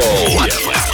Thank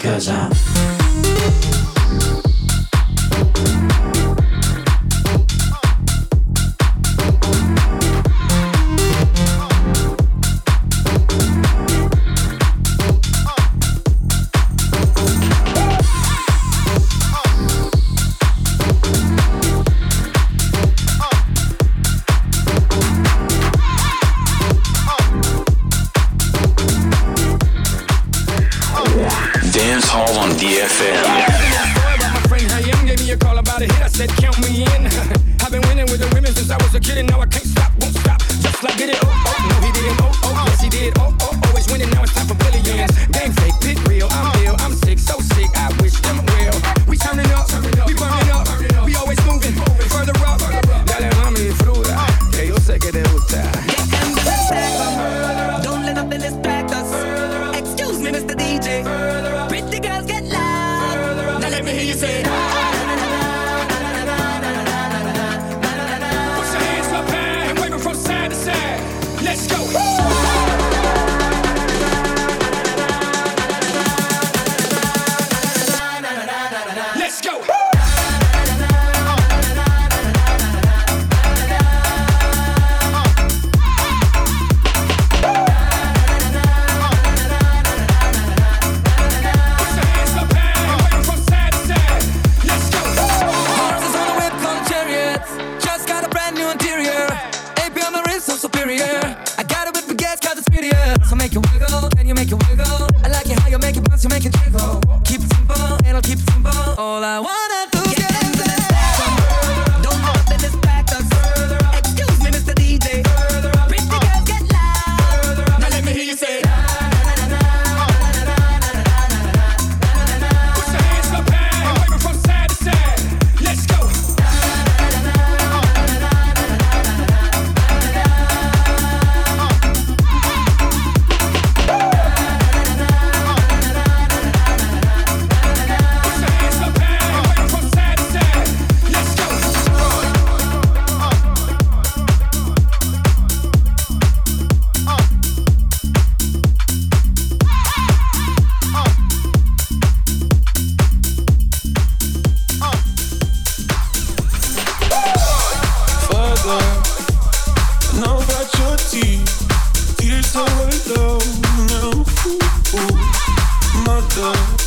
because I'm.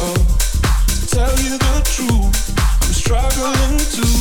Oh, tell you the truth, I'm struggling too.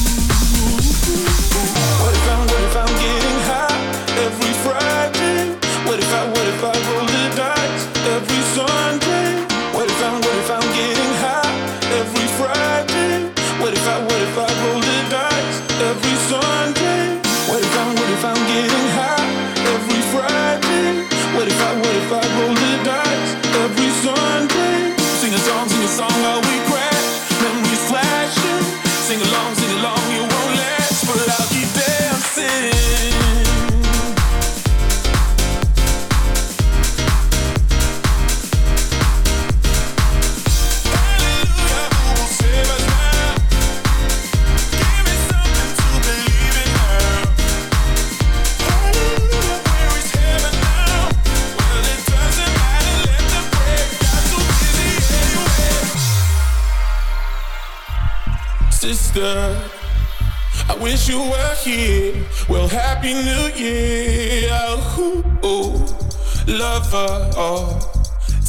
suffer. Oh,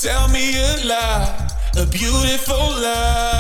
tell me a lie, a beautiful lie.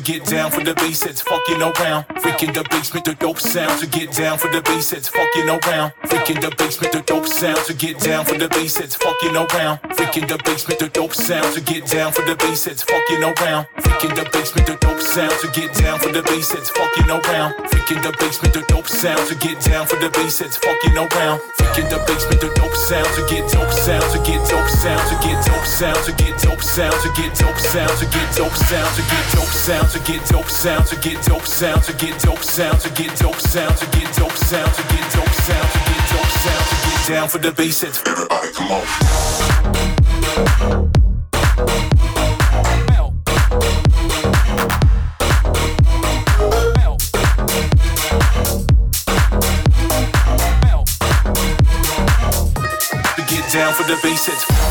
Get down for the bass, it's fucking around. Freaking the basement, the dope sound to get down for the bass, it's fucking around. Freaking the basement, the dope sound to get down for the bass, it's fucking around. Freaking the basement, the dope sound to get down for the bass, it's fucking around. Freaking the basement, the dope sound to get down for the bass, it's fucking around. Freaking the basement, the dope sound to get down for the bass, it's fucking around. Freaking the basement, the dope sound to get dope sound to get dope sound to get dope sound to get dope sound to get dope sound to get dope sound to get dope sound to get dope sound to get dope sound to get dope sound to get dope sound to get dope sound to get dope sound to get dope talk sound to get down for the bass. It's everybody come on. Melt. Melt. Melt. Get down for the bass. It's